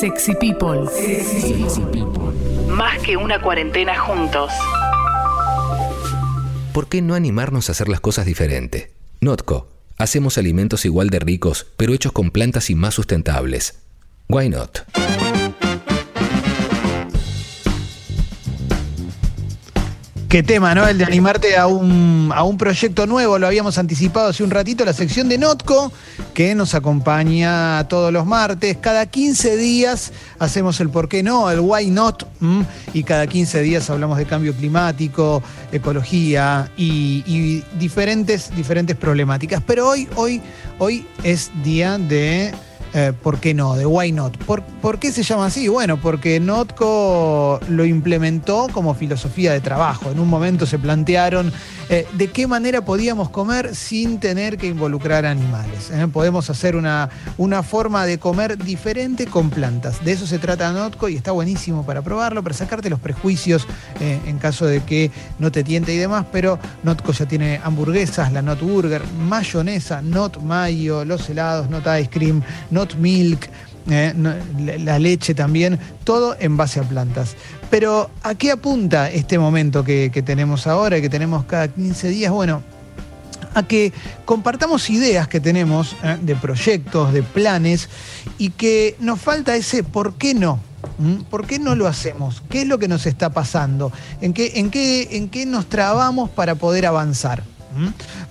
Sexy People. Sexy People. Más que una cuarentena juntos. ¿Por qué no animarnos a hacer las cosas diferente? Notco. Hacemos alimentos igual de ricos, pero hechos con plantas y más sustentables. Why not? Qué tema, ¿no? El de animarte a un, a un proyecto nuevo, lo habíamos anticipado hace un ratito, la sección de Notco, que nos acompaña todos los martes. Cada 15 días hacemos el por qué no, el why not, y cada 15 días hablamos de cambio climático, ecología y, y diferentes, diferentes problemáticas. Pero hoy, hoy, hoy es día de eh, ¿por qué no? De Why Not. ¿Por, ¿Por, qué se llama así? Bueno, porque Notco lo implementó como filosofía de trabajo. En un momento se plantearon eh, de qué manera podíamos comer sin tener que involucrar animales. ¿eh? Podemos hacer una, una forma de comer diferente con plantas. De eso se trata Notco y está buenísimo para probarlo, para sacarte los prejuicios en caso de que no te tiente y demás. Pero Notco ya tiene hamburguesas, la Not Burger, mayonesa, Not Mayo, los helados, Not Ice Cream, not milk, eh, la leche también, todo en base a plantas. Pero ¿a qué apunta este momento que, tenemos ahora y que tenemos cada 15 días? Bueno, a que compartamos ideas que tenemos eh, de proyectos, de planes y que nos falta ese por qué no. ¿Por qué no lo hacemos? ¿Qué es lo que nos está pasando? ¿En qué, en qué, en qué nos trabamos para poder avanzar?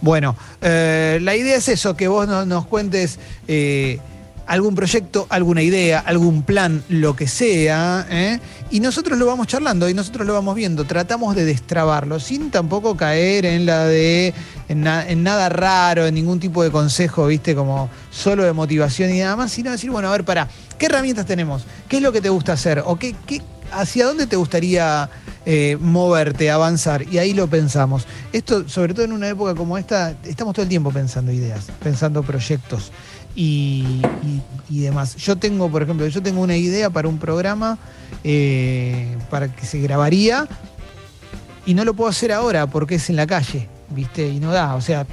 Bueno, eh, la idea es eso, que vos nos cuentes algún proyecto, alguna idea, algún plan, lo que sea, ¿eh? y nosotros lo vamos charlando y nosotros lo vamos viendo. Tratamos de destrabarlo sin tampoco caer en la de en, nada raro, en ningún tipo de consejo, viste, como solo de motivación y nada más, sino decir, bueno, a ver, para, ¿qué herramientas tenemos? ¿Qué es lo que te gusta hacer? ¿O qué, qué hacia dónde te gustaría eh, moverte, avanzar? Y ahí lo pensamos. Esto, sobre todo en una época como esta, estamos todo el tiempo pensando ideas, pensando proyectos y, demás. Yo tengo, por ejemplo, yo tengo una idea para un programa eh, para que se grabaría y no lo puedo hacer ahora porque es en la calle, ¿viste? Y no da, o sea,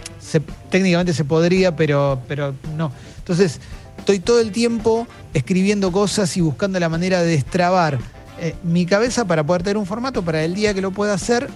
técnicamente se podría, pero, pero no. Entonces, estoy todo el tiempo escribiendo cosas y buscando la manera de destrabar eh, mi cabeza para poder tener un formato para el día que lo pueda hacer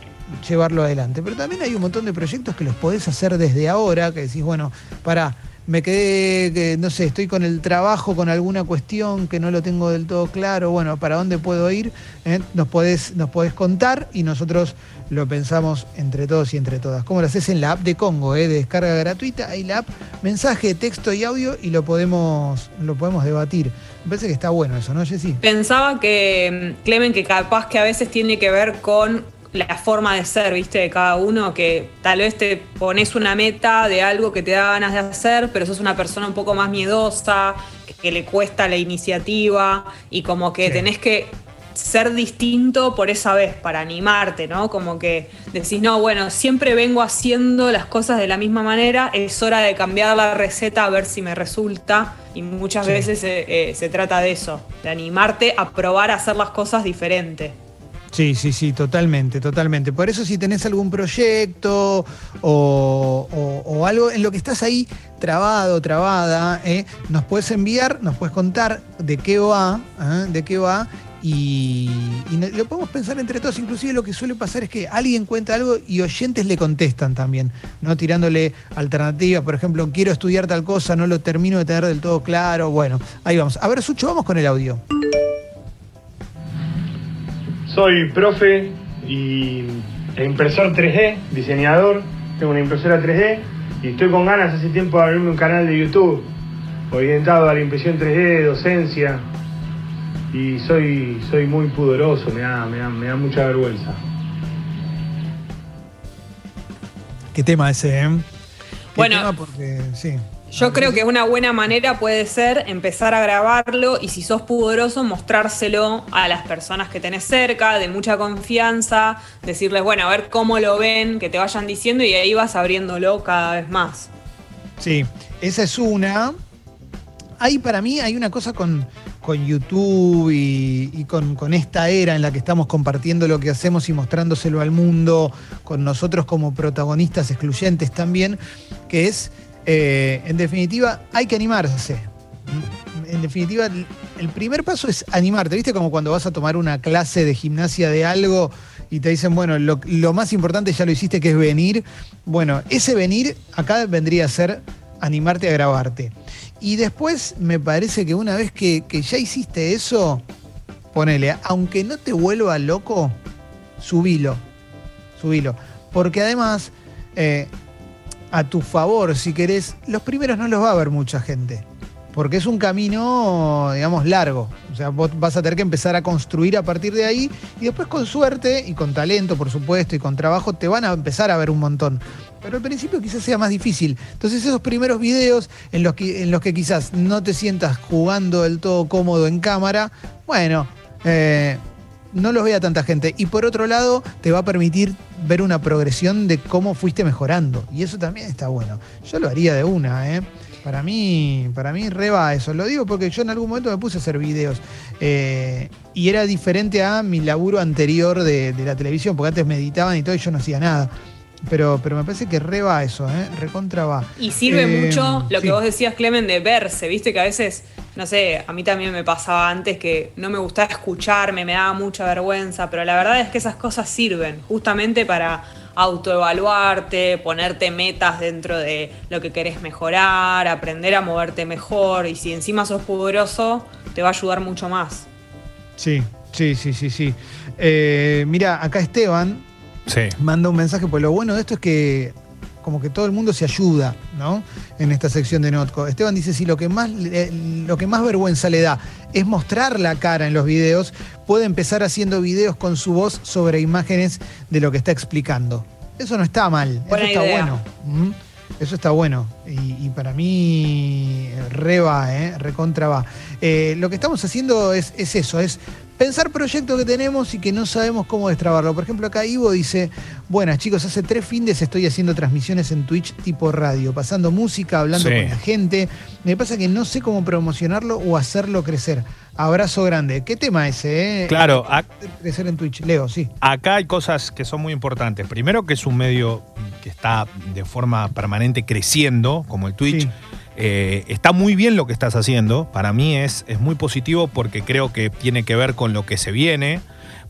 llevarlo adelante. Pero también hay un montón de proyectos que los podés hacer desde ahora, que decís, bueno, para me quedé, no sé, estoy con el trabajo, con alguna cuestión que no lo tengo del todo claro, bueno, ¿para dónde puedo ir? ¿Eh? Nos, podés, nos podés contar y nosotros lo pensamos entre todos y entre todas. ¿Cómo lo haces en la app de Congo, eh? de descarga gratuita? Hay la app, mensaje, texto y audio y lo podemos, lo podemos debatir. Me parece que está bueno eso, ¿no, Jessy? Pensaba que, Clemen, que capaz que a veces tiene que ver con la forma de ser, viste, de cada uno, que tal vez te pones una meta de algo que te da ganas de hacer, pero sos una persona un poco más miedosa, que, le cuesta la iniciativa y como que tenés que ser distinto por esa vez, para animarte, ¿no? Como que decís, no, bueno, siempre vengo haciendo las cosas de la misma manera, es hora de cambiar la receta a ver si me resulta. Y muchas veces eh, se trata de eso, de animarte a probar a hacer las cosas diferentes. Sí, sí, sí, totalmente, totalmente. Por eso si tenés algún proyecto o, algo en lo que estás ahí trabado, trabada, eh, nos puedes enviar, nos puedes contar de qué va, eh, de qué va. Y, lo podemos pensar entre todos. Inclusive lo que suele pasar es que alguien cuenta algo y oyentes le contestan también, ¿no? Tirándole alternativas. Por ejemplo, quiero estudiar tal cosa, no lo termino de tener del todo claro. Bueno, ahí vamos. A ver, Sucho, vamos con el audio. Soy profe y impresor 3D, diseñador, tengo una impresora 3D y estoy con ganas hace tiempo de abrirme un canal de YouTube orientado a la impresión 3D, docencia y soy, soy muy pudoroso, me da, me da, mucha vergüenza. ¿Qué tema ese, eh? bueno, porque, sí. Yo creo que una buena manera puede ser empezar a grabarlo y si sos pudoroso mostrárselo a las personas que tenés cerca, de mucha confianza, decirles, bueno, a ver cómo lo ven, que te vayan diciendo y ahí vas abriéndolo cada vez más. Sí, esa es una. Ahí para mí hay una cosa con, con YouTube y, con, con, esta era en la que estamos compartiendo lo que hacemos y mostrándoselo al mundo, con nosotros como protagonistas excluyentes también, que es eh, en definitiva, hay que animarse. en definitiva, el, primer paso es animarte. ¿Viste? Como cuando vas a tomar una clase de gimnasia de algo y te dicen, bueno, lo, más importante ya lo hiciste, que es venir. Bueno, ese venir acá vendría a ser animarte a grabarte. Y después me parece que una vez que, que ya hiciste eso, ponele, aunque no te vuelva loco, subilo. Subilo. Porque además, eh, a tu favor, si querés, los primeros no los va a ver mucha gente. Porque es un camino, digamos, largo. O sea, vos vas a tener que empezar a construir a partir de ahí y después con suerte y con talento, por supuesto, y con trabajo, te van a empezar a ver un montón. Pero al principio quizás sea más difícil. Entonces esos primeros videos en los que, en los que quizás no te sientas jugando del todo cómodo en cámara, bueno, eh, no los vea tanta gente. Y por otro lado, te va a permitir ver una progresión de cómo fuiste mejorando. Y eso también está bueno. Yo lo haría de una, ¿eh? Para mí, para mí reba eso. Lo digo porque yo en algún momento me puse a hacer videos. eh, y era diferente a mi laburo anterior de, de la televisión, porque antes me editaban y todo y yo no hacía nada. Pero, pero me parece que reba eso, ¿eh? Recontra va. Y sirve Eh, mucho lo sí. que vos decías, Clemen, de verse, viste que a veces, no sé, a mí también me pasaba antes que no me gustaba escucharme, me daba mucha vergüenza, pero la verdad es que esas cosas sirven justamente para autoevaluarte, ponerte metas dentro de lo que querés mejorar, aprender a moverte mejor y si encima sos poderoso, te va a ayudar mucho más. Sí, sí, sí, sí, sí. Eh, mira, acá Esteban Sí. manda un mensaje, pues lo bueno de esto es que como que todo el mundo se ayuda, ¿no? En esta sección de Notco. Esteban dice, si lo que más, le- lo que más vergüenza le da es mostrar la cara en los videos, puede empezar haciendo videos con su voz sobre imágenes de lo que está explicando. Eso no está mal, Buena eso está idea. bueno. ¿Mm? Eso está bueno. Y, y para mí, re va, ¿eh? recontra va. Eh, lo que estamos haciendo es, es eso, es pensar proyectos que tenemos y que no sabemos cómo destrabarlo. Por ejemplo, acá Ivo dice, buenas chicos, hace tres fines estoy haciendo transmisiones en Twitch tipo radio, pasando música, hablando Sí. con la gente. Me pasa que no sé cómo promocionarlo o hacerlo crecer. Abrazo grande. ¿Qué tema ese? Eh? Claro, Crecer en Twitch. Leo, sí. acá hay cosas que son muy importantes. Primero que es un medio que está de forma permanente creciendo, como el Twitch. Sí. Eh, está muy bien lo que estás haciendo. Para mí es, es muy positivo porque creo que tiene que ver con lo que se viene.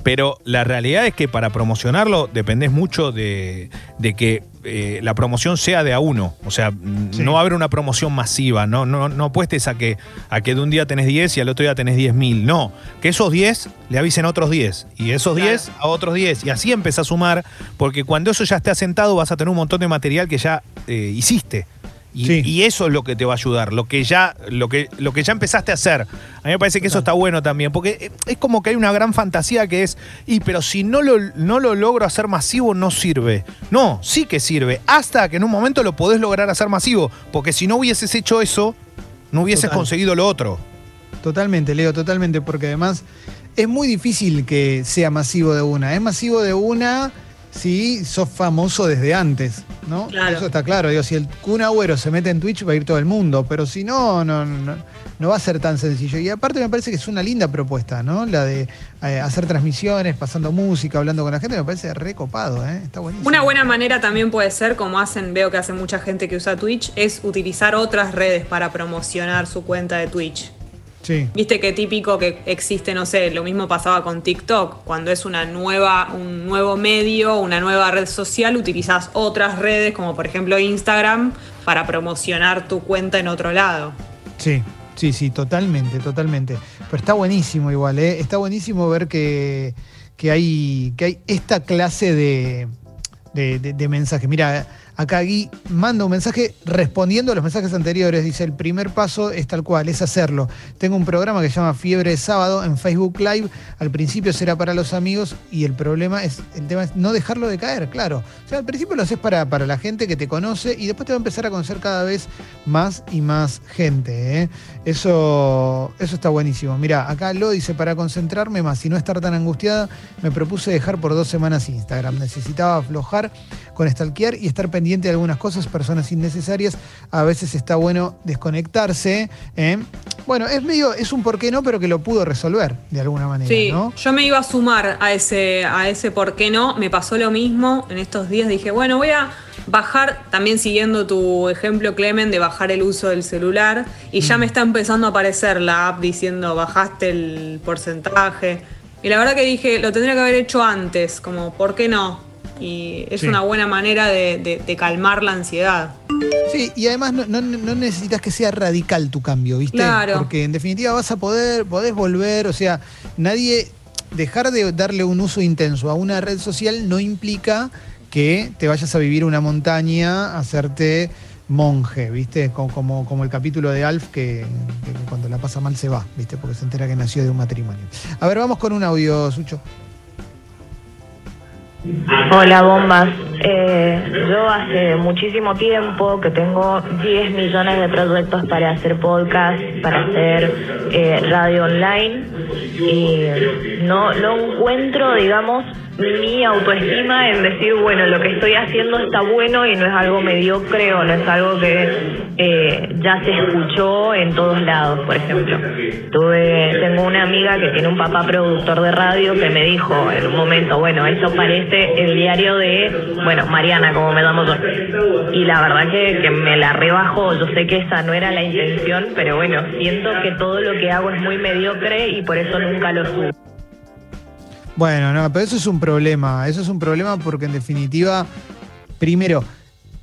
Pero la realidad es que para promocionarlo dependés mucho de, de que eh, la promoción sea de a uno. O sea, Sí. no va a haber una promoción masiva. No, no, no apuestes a que, a que de un día tenés 10 y al otro día tenés 10.000. No, que esos 10 le avisen a otros 10. Y esos Claro. 10 a otros 10. Y así empezás a sumar. Porque cuando eso ya esté asentado vas a tener un montón de material que ya eh, hiciste. Y, Sí. y eso es lo que te va a ayudar, lo que ya, lo que, lo que ya empezaste a hacer. A mí me parece que eso está bueno también, porque es como que hay una gran fantasía que es, y pero si no lo, no lo logro hacer masivo, no sirve. No, sí que sirve, hasta que en un momento lo podés lograr hacer masivo, porque si no hubieses hecho eso, no hubieses Total. conseguido lo otro. Totalmente, Leo, totalmente, porque además es muy difícil que sea masivo de una. Es masivo de una si sos famoso desde antes, ¿no? Claro. Eso está claro. Digo, si el Kun Agüero se mete en Twitch va a ir todo el mundo, pero si no, no, no, no va a ser tan sencillo. Y aparte me parece que es una linda propuesta, ¿no? La de eh, hacer transmisiones, pasando música, hablando con la gente, me parece recopado, ¿eh? Está buenísimo. Una buena manera también puede ser, como hacen, veo que hace mucha gente que usa Twitch, es utilizar otras redes para promocionar su cuenta de Twitch. Sí. Viste qué típico que existe, no sé, lo mismo pasaba con TikTok, cuando es una nueva, un nuevo medio, una nueva red social, utilizas otras redes, como por ejemplo Instagram, para promocionar tu cuenta en otro lado. Sí, sí, sí, totalmente, totalmente. Pero está buenísimo igual, ¿eh? Está buenísimo ver que, que, hay, que hay esta clase de, de, de- de mensajes. Mira, acá Gui manda un mensaje respondiendo a los mensajes anteriores. Dice, el primer paso es tal cual, es hacerlo. Tengo un programa que se llama Fiebre de Sábado en Facebook Live. Al principio será para los amigos y el problema es, el tema es no dejarlo de caer, claro. O sea, al principio lo haces para, para la gente que te conoce y después te va a empezar a conocer cada vez más y más gente. ¿eh? Eso, eso está buenísimo. Mira, acá lo dice, para concentrarme más y no estar tan angustiada, me propuse dejar por dos semanas Instagram. Necesitaba aflojar con stalkear y estar pendiente de algunas cosas, personas innecesarias. A veces está bueno desconectarse. ¿eh? Bueno, es medio, es un por qué no, pero que lo pudo resolver de alguna manera, Sí, ¿no? yo me iba a sumar a ese, a ese por qué no. Me pasó lo mismo en estos días. Dije, bueno, voy a, bajar, también siguiendo tu ejemplo, Clemen, de bajar el uso del celular, y ya Mm. me está empezando a aparecer la app diciendo bajaste el porcentaje. Y la verdad que dije, lo tendría que haber hecho antes, como, ¿por qué no? Y es Sí. una buena manera de, de- de calmar la ansiedad. Sí, y además no, no- no necesitas que sea radical tu cambio, ¿viste? Claro. Porque en definitiva vas a poder, podés volver, o sea, nadie, dejar de darle un uso intenso a una red social no implica que te vayas a vivir una montaña, a hacerte monje, ¿viste? Como, como, como el capítulo de Alf que, que cuando la pasa mal se va, ¿viste? Porque se entera que nació de un matrimonio. A ver, vamos con un audio, Sucho. Hola bombas, Eh, yo hace muchísimo tiempo que tengo 10 millones de proyectos para hacer podcast, para hacer eh, radio online y no, no encuentro, digamos, mi autoestima en decir, bueno, lo que estoy haciendo está bueno y no es algo mediocre o no es algo que eh, ya se escuchó en todos lados, por ejemplo. Tuve, tengo una amiga que tiene un papá productor de radio que me dijo en un momento, bueno, esto parece el diario de, bueno, Mariana, como me llamo yo. Y la verdad que, que me la rebajo, yo sé que esa no era la intención, pero bueno, siento que todo lo que hago es muy mediocre y por eso nunca lo subo. Bueno, no, pero eso es un problema. Eso es un problema porque en definitiva, primero,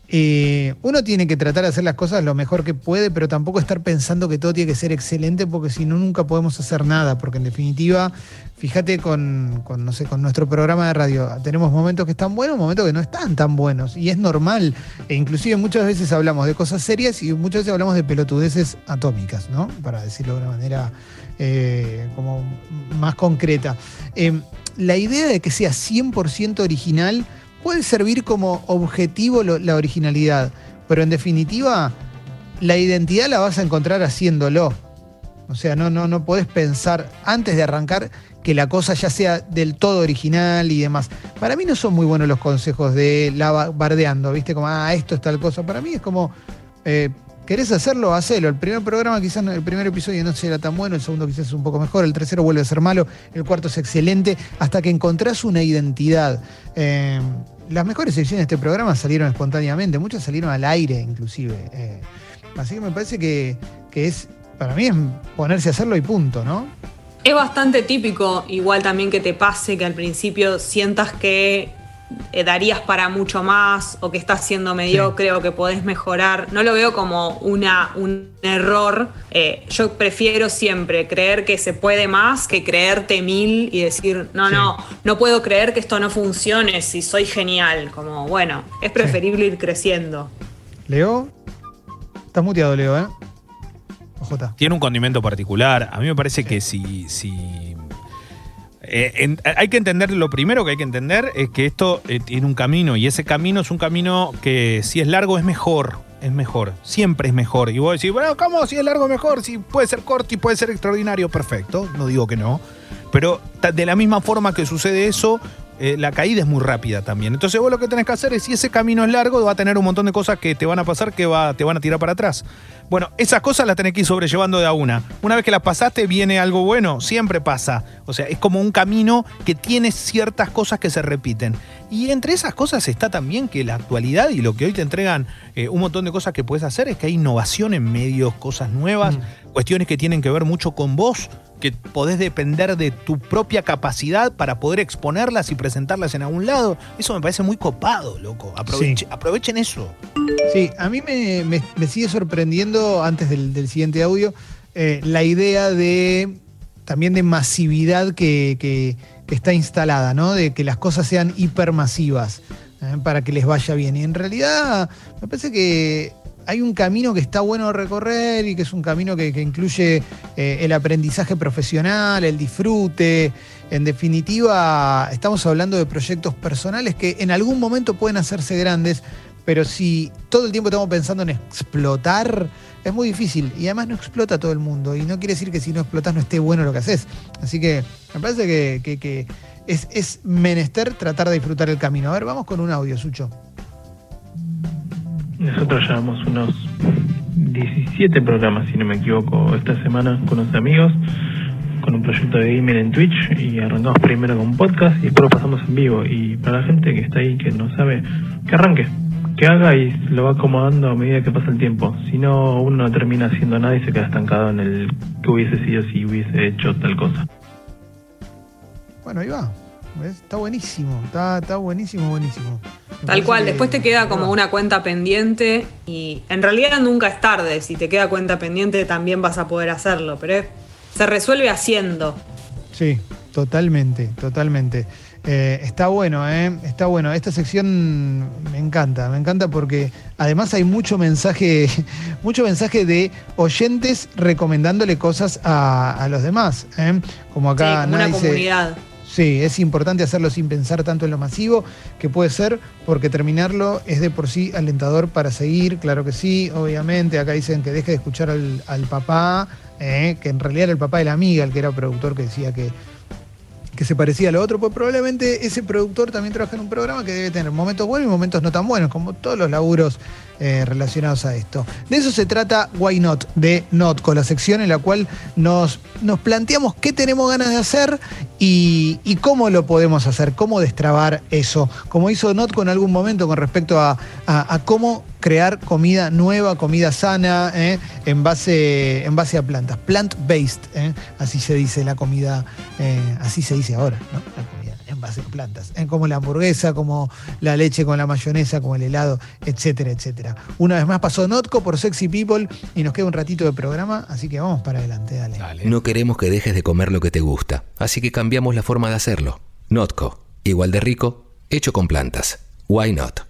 eh, uno tiene que tratar de hacer las cosas lo mejor que puede, pero tampoco estar pensando que todo tiene que ser excelente, porque si no, nunca podemos hacer nada. Porque en definitiva, fíjate con, no sé, con nuestro programa de radio, tenemos momentos que están buenos, momentos que no están tan buenos. Y es normal. E inclusive muchas veces hablamos de cosas serias y muchas veces hablamos de pelotudeces atómicas, ¿no? Para decirlo de una manera eh, como más concreta. Eh, la idea de que sea 100% original puede servir como objetivo la originalidad, pero en definitiva la identidad la vas a encontrar haciéndolo. O sea, no, no, no podés pensar antes de arrancar que la cosa ya sea del todo original y demás. Para mí no son muy buenos los consejos de la ba- bardeando, ¿viste? Como, ah, esto es tal cosa. Para mí es como, eh, ¿querés hacerlo? Hacelo. El primer programa quizás, el primer episodio no será tan bueno, el segundo quizás es un poco mejor, el tercero vuelve a ser malo, el cuarto es excelente, hasta que encontrás una identidad. Eh, las mejores ediciones de este programa salieron espontáneamente, muchas salieron al aire inclusive. Eh, así que me parece que, que es, para mí es ponerse a hacerlo y punto, ¿no? Es bastante típico, igual también que te pase que al principio sientas que eh, darías para mucho más o que estás siendo mediocre o que podés mejorar. No lo veo como una, un error. Eh, yo prefiero siempre creer que se puede más que creerte mil y decir, no, Sí. no, no puedo creer que esto no funcione si soy genial. Como, bueno, es preferible ir creciendo. Leo, estás muteado, Leo, ¿eh? OJ. tiene un condimento particular. A mí me parece que si. si eh, hay que entender, lo primero que hay que entender es que esto eh, tiene un camino y ese camino es un camino que si es largo es mejor, es mejor, siempre es mejor. Y vos decís, bueno, ¿cómo si es largo mejor? Si puede ser corto y puede ser extraordinario, perfecto, no digo que no. Pero de la misma forma que sucede eso, eh, la caída es muy rápida también. Entonces vos lo que tenés que hacer es, si ese camino es largo, va a tener un montón de cosas que te van a pasar que va, te van a tirar para atrás. Bueno, esas cosas las tenés que ir sobrellevando de a una. Una vez que las pasaste, viene algo bueno, siempre pasa. O sea, es como un camino que tiene ciertas cosas que se repiten. Y entre esas cosas está también que la actualidad y lo que hoy te entregan eh, un montón de cosas que puedes hacer es que hay innovación en medios, cosas nuevas, cuestiones que tienen que ver mucho con vos, que podés depender de tu propia capacidad para poder exponerlas y presentarlas en algún lado. Eso me parece muy copado, loco. Aproveche- Aprovechen eso. Sí, a mí me, me- me sigue sorprendiendo, antes del, del siguiente audio, eh, la idea de también de masividad que, que- que está instalada, ¿no? De que las cosas sean hipermasivas ¿eh? para que les vaya bien. Y en realidad me parece que hay un camino que está bueno recorrer y que es un camino que, incluye eh, el aprendizaje profesional, el disfrute. En definitiva, estamos hablando de proyectos personales que en algún momento pueden hacerse grandes, pero si todo el tiempo estamos pensando en explotar, es muy difícil. Y además no explota todo el mundo. Y no quiere decir que si no explotas no esté bueno lo que haces. Así que me parece que es, es menester tratar de disfrutar el camino. A ver, vamos con un audio, Sucho. Nosotros llevamos unos 17 programas, si no me equivoco, esta semana con los amigos, con un proyecto de gaming en Twitch y arrancamos primero con podcast y después lo pasamos en vivo. Y para la gente que está ahí que no sabe, que arranque, que haga y lo va acomodando a medida que pasa el tiempo. Si no, uno no termina haciendo nada y se queda estancado en el que hubiese sido si hubiese hecho tal cosa. Bueno, ahí va. ¿Ves? Está buenísimo, está, está buenísimo, buenísimo. Me Tal cual, que- después te queda como una cuenta pendiente y en realidad nunca es tarde, si te queda cuenta pendiente también vas a poder hacerlo, pero es- se resuelve haciendo. Sí, totalmente, totalmente. Eh, está bueno, ¿eh? Está bueno. Esta sección me encanta, me encanta porque además hay mucho mensaje, mucho mensaje de oyentes recomendándole cosas a, a los demás. ¿eh? Como Sí, acá como Ana una dice, comunidad. Sí, es importante hacerlo sin pensar tanto en lo masivo, que puede ser, porque terminarlo es de por sí alentador para seguir, claro que sí, obviamente. Acá dicen que deje de escuchar al, papá, eh, que en realidad era el papá de la amiga, el que era productor, que decía que, que se parecía a lo otro, pues probablemente ese productor también trabaja en un programa que debe tener momentos buenos y momentos no tan buenos, como todos los laburos eh, relacionados a esto. De eso se trata Why Not, de Notco, la sección en la cual nos, nos planteamos qué tenemos ganas de hacer y, y cómo lo podemos hacer, cómo destrabar eso, como hizo Notco en algún momento con respecto a- a cómo crear comida nueva, comida sana, eh, en, base, en base a plantas, plant-based, eh, así se dice la comida, eh, así se dice ahora, ¿no? La comida en base a plantas, como la hamburguesa, como la leche con la mayonesa, como el helado, etcétera, etcétera. Una vez más pasó Notco por Sexy People y nos queda un ratito de programa, así que vamos para adelante, dale. No queremos que dejes de comer lo que te gusta, así que cambiamos la forma de hacerlo. Notco, igual de rico, hecho con plantas. Why not?